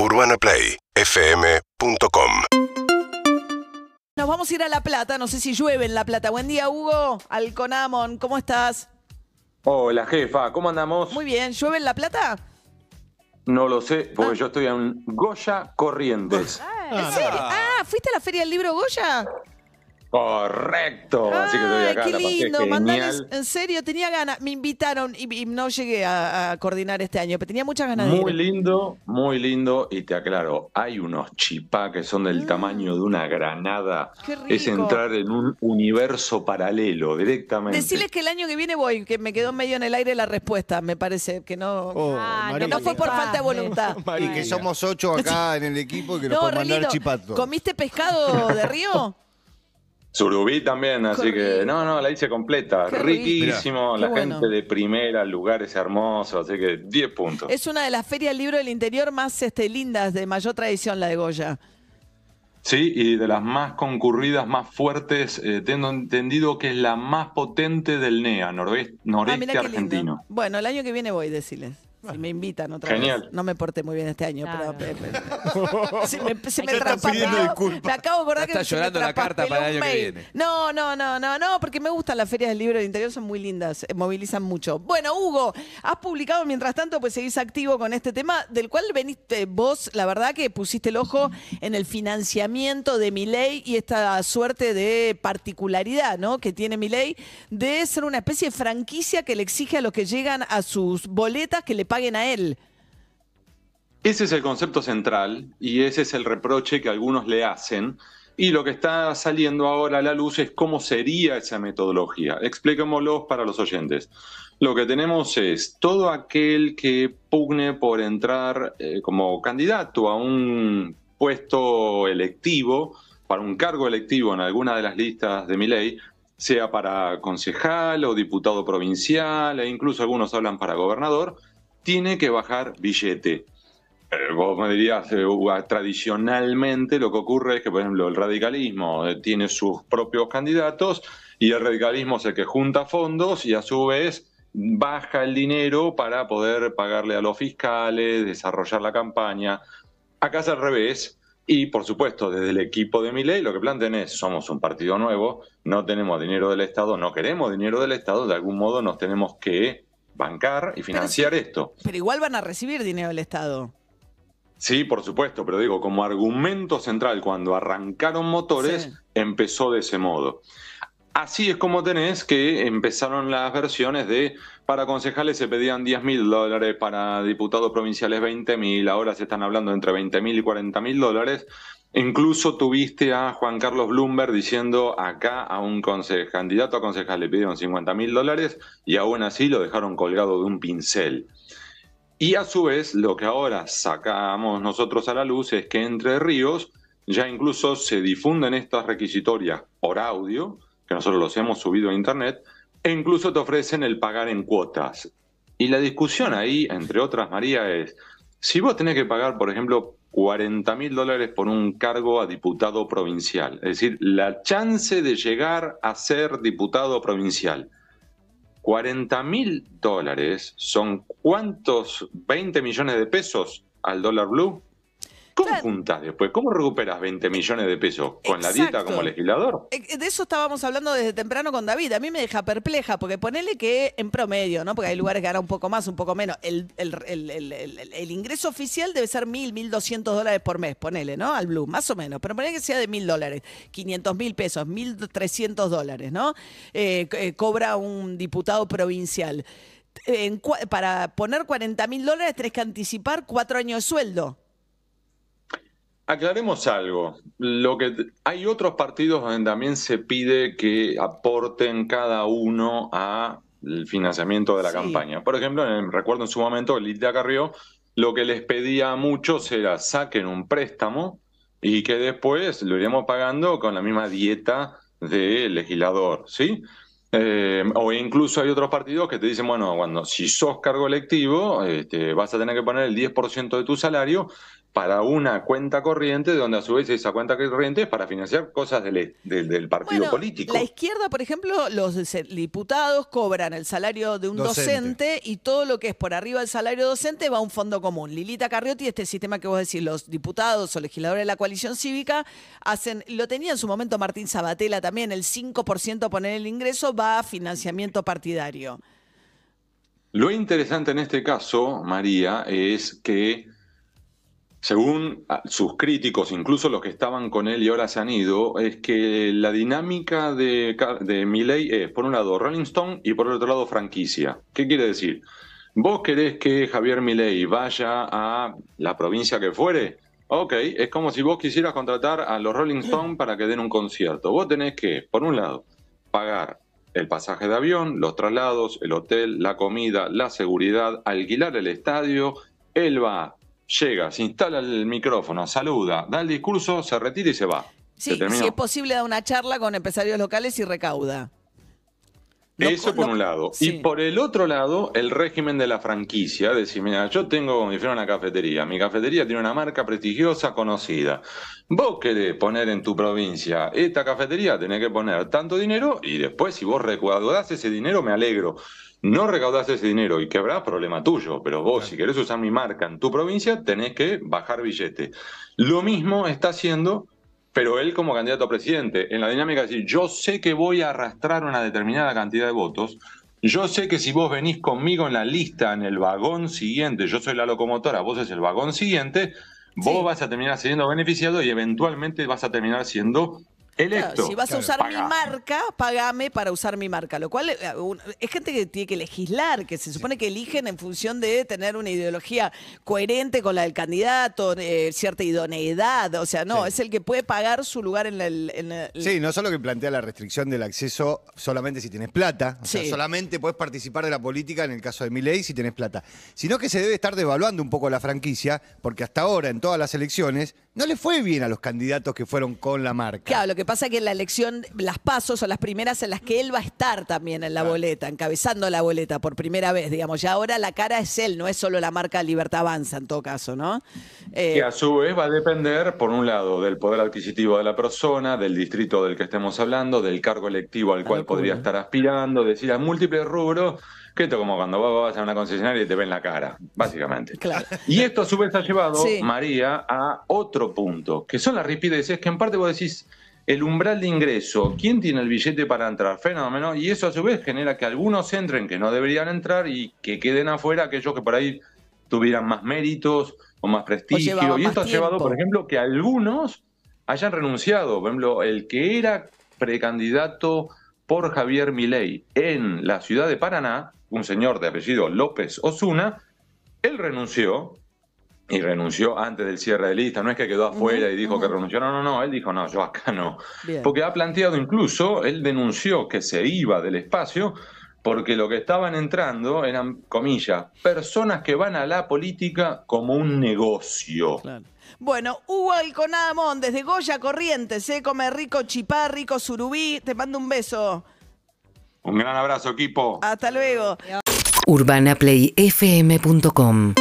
UrbanaPlayFM.com Nos vamos a ir a La Plata, no sé si llueve en La Plata. Buen día, Hugo, Alconamon, ¿cómo estás? Hola jefa, ¿cómo andamos? Muy bien, ¿llueve en La Plata? No lo sé, porque yo estoy en Goya Corrientes. ¿En serio? Ah, ¿fuiste a la Feria del Libro Goya? Correcto, así que estoy acá, qué la lindo, mandales, en serio, tenía ganas, me invitaron y, y no llegué a, a coordinar este año, pero tenía muchas ganas de Muy ir. lindo, muy lindo, y te aclaro, hay unos chipá que son del tamaño de una granada. Qué rico. Es entrar en un universo paralelo directamente. Decirles que el año que viene voy, que me quedó medio en el aire la respuesta, me parece, que no, Oh, Ah, que no fue por falta de voluntad. Y que somos ocho acá en el equipo y que nos No, pueden mandar chipato. ¿Comiste pescado de río? Surubí también, así que no, no, la hice completa. Qué. Riquísimo, Mirá, la gente bueno. de primera, lugares hermosos, así que 10 puntos. Es una de las ferias del libro del interior más este, lindas, de mayor tradición, la de Goya. Sí, y de las más concurridas, más fuertes, eh, tengo entendido que es la más potente del NEA, noroeste, Ah, noreste lindo. argentino. Bueno, el año que viene voy, decirles. Si me invitan otra Genial. vez. No me porté muy bien este año, Claro. pero... pero- se me, se me. Me acabo de acordar que está se me llorando la carta para el año que viene. No, no, no, no, no, porque me gustan las ferias del libro del interior, son muy lindas, eh, movilizan mucho. Bueno, Hugo, has publicado mientras tanto, pues seguís activo con este tema, del cual veniste vos, la verdad que pusiste el ojo en el financiamiento de mi ley y esta suerte de particularidad, ¿no? Que tiene mi ley de ser una especie de franquicia que le exige a los que llegan a sus boletas que le paguen a él. Ese es el concepto central y ese es el reproche que algunos le hacen. Y lo que está saliendo ahora a la luz es cómo sería esa metodología. Expliquémoslo para los oyentes. Lo que tenemos es todo aquel que pugne por entrar eh, como candidato a un puesto electivo, para un cargo electivo en alguna de las listas de mi ley, sea para concejal o diputado provincial, e incluso algunos hablan para gobernador, tiene que bajar billete. Vos me dirías, eh, tradicionalmente lo que ocurre es que, por ejemplo, el radicalismo eh, tiene sus propios candidatos y el radicalismo es el que junta fondos y a su vez baja el dinero para poder pagarle a los fiscales, desarrollar la campaña. Acá es al revés. Y por supuesto, desde el equipo de mi ley lo que plantean es, somos un partido nuevo, no tenemos dinero del Estado, no queremos dinero del Estado, de algún modo nos tenemos que bancar y financiar esto. Pero igual van a recibir dinero del Estado. Sí, por supuesto, pero digo, como argumento central, cuando arrancaron motores, Sí. empezó de ese modo. Así es como tenés que empezaron las versiones de, para concejales se pedían 10 mil dólares, para diputados provinciales 20 mil, ahora se están hablando entre 20 mil y 40 mil dólares. Incluso tuviste a Juan Carlos Bloomberg diciendo acá a un candidato a concejal le pidieron 50 mil dólares y aún así lo dejaron colgado de un pincel. Y a su vez, lo que ahora sacamos nosotros a la luz es que Entre Ríos ya incluso se difunden estas requisitorias por audio, que nosotros los hemos subido a internet, e incluso te ofrecen el pagar en cuotas. Y la discusión ahí, entre otras, María, es, si vos tenés que pagar, por ejemplo, 40 mil dólares por un cargo a diputado provincial, es decir, la chance de llegar a ser diputado provincial, 40 mil dólares son cuántos 20 millones de pesos al dólar blue. ¿Cómo juntas después? ¿Cómo recuperas 20 millones de pesos? ¿Con la dieta como legislador? Eh, De eso estábamos hablando desde temprano con David. A mí me deja perpleja, porque ponele que en promedio, ¿no? Porque hay lugares que ganan un poco más, un poco menos. El, el- el- ingreso oficial debe ser mil, mil doscientos dólares por mes, ponele, ¿no? Al Blue, más o menos. Pero ponele que sea de mil dólares, 500 mil pesos, mil trescientos dólares, ¿no? Eh, eh, cobra un diputado provincial. En para poner 40 mil dólares tenés que anticipar cuatro años de sueldo. Aclaremos algo. Lo que hay otros partidos donde también se pide que aporten cada uno a el financiamiento de la Sí. campaña. Por ejemplo, en- recuerdo en su momento Lidia Carrió, lo que les pedía a muchos era saquen un préstamo y que después lo iremos pagando con la misma dieta de legislador, ¿sí? Eh, o incluso hay otros partidos que te dicen, bueno, cuando si sos cargo electivo, este, vas a tener que poner el 10% de tu salario para una cuenta corriente, donde a su vez esa cuenta corriente es para financiar cosas del, del, partido político. La izquierda, por ejemplo, los diputados cobran el salario de un docente. y todo lo que es por arriba del salario docente va a un fondo común. Lilita Carriotti, este sistema que vos decís, los diputados o legisladores de la coalición cívica hacen, lo tenía en su momento Martín Sabatella también, el 5% poner el ingreso va a financiamiento partidario. Lo interesante en este caso, María, es que según ah, sus críticos, incluso los que estaban con él y ahora se han ido, es que la dinámica de, de Milley es, por un lado, Rolling Stone y por el otro lado, franquicia. ¿Qué quiere decir? ¿Vos querés que Javier Milei vaya a la provincia que fuere? Ok, es como si vos quisieras contratar a los Rolling Stone para que den un concierto. Vos tenés que, por un lado, pagar el pasaje de avión, los traslados, el hotel, la comida, la seguridad, alquilar el estadio. Él va llega, se instala el micrófono, saluda, da el discurso, se retira y se va. Sí, si es posible, da una charla con empresarios locales y recauda. Eso por un lado. Y por el otro lado, el régimen de la franquicia. Decir, mira, yo tengo como si fuera una cafetería. Mi cafetería tiene una marca prestigiosa, conocida. Vos querés poner en tu provincia esta cafetería, tenés que poner tanto dinero y después, si vos recaudás ese dinero, me alegro no recaudás ese dinero y quebrás, problema tuyo, pero vos si querés usar mi marca en tu provincia, tenés que bajar billete. Lo mismo está haciendo, pero él como candidato a presidente, en la dinámica de decir, yo sé que voy a arrastrar una determinada cantidad de votos, yo sé que si vos venís conmigo en la lista, en el vagón siguiente, yo soy la locomotora, vos es el vagón siguiente, vos vas a terminar siendo beneficiado y eventualmente vas a terminar siendo si vas a usar mi marca, pagame para usar mi marca. Lo cual eh, es gente que tiene que legislar, que se supone que eligen en función de tener una ideología coherente con la del candidato, eh, cierta idoneidad. O sea, no, es el que puede pagar su lugar en el, Sí, no solo que plantea la restricción del acceso solamente si tienes plata. O sea, solamente puedes participar de la política en el caso de mi ley si tienes plata. Sino que se debe estar devaluando un poco la franquicia, porque hasta ahora en todas las elecciones no le fue bien a los candidatos que fueron con la marca. Claro, lo que pasa que la elección, las pasos son las primeras en las que él va a estar también en la boleta, encabezando la boleta por primera vez, digamos. Ya ahora la cara es él, no es solo la marca Libertad Avanza en todo caso, ¿no? Eh, que a su vez va a depender, por un lado, del poder adquisitivo de la persona, del distrito del que estemos hablando, del cargo electivo al cual podría estar aspirando, decir, a múltiples rubros que esto como cuando vas a una concesionaria y te ven la cara, básicamente. Y esto a su vez ha llevado, María, a otro punto, que son las ripideces que en parte vos decís, el umbral de ingreso, ¿quién tiene el billete para entrar? Fenómeno. Y eso a su vez genera que algunos entren que no deberían entrar y que queden afuera aquellos que por ahí tuvieran más méritos o más prestigio. y esto ha llevado, por ejemplo, que algunos hayan renunciado. Por ejemplo, el que era precandidato por Javier Milei en la ciudad de Paraná, un señor de apellido López Osuna, él renunció y renunció antes del cierre de lista, no es que quedó afuera y dijo que renunció, no, no, no, él dijo, no, yo acá no. Porque ha planteado incluso, él denunció que se iba del espacio porque lo que estaban entrando eran, comillas, personas que van a la política como un negocio. Bueno, Hugo Alconadamón, desde Goya Corrientes, se ¿eh? come rico chipá, rico surubí, te mando un beso. Un gran abrazo, equipo. Hasta luego. UrbanaPlayFM.com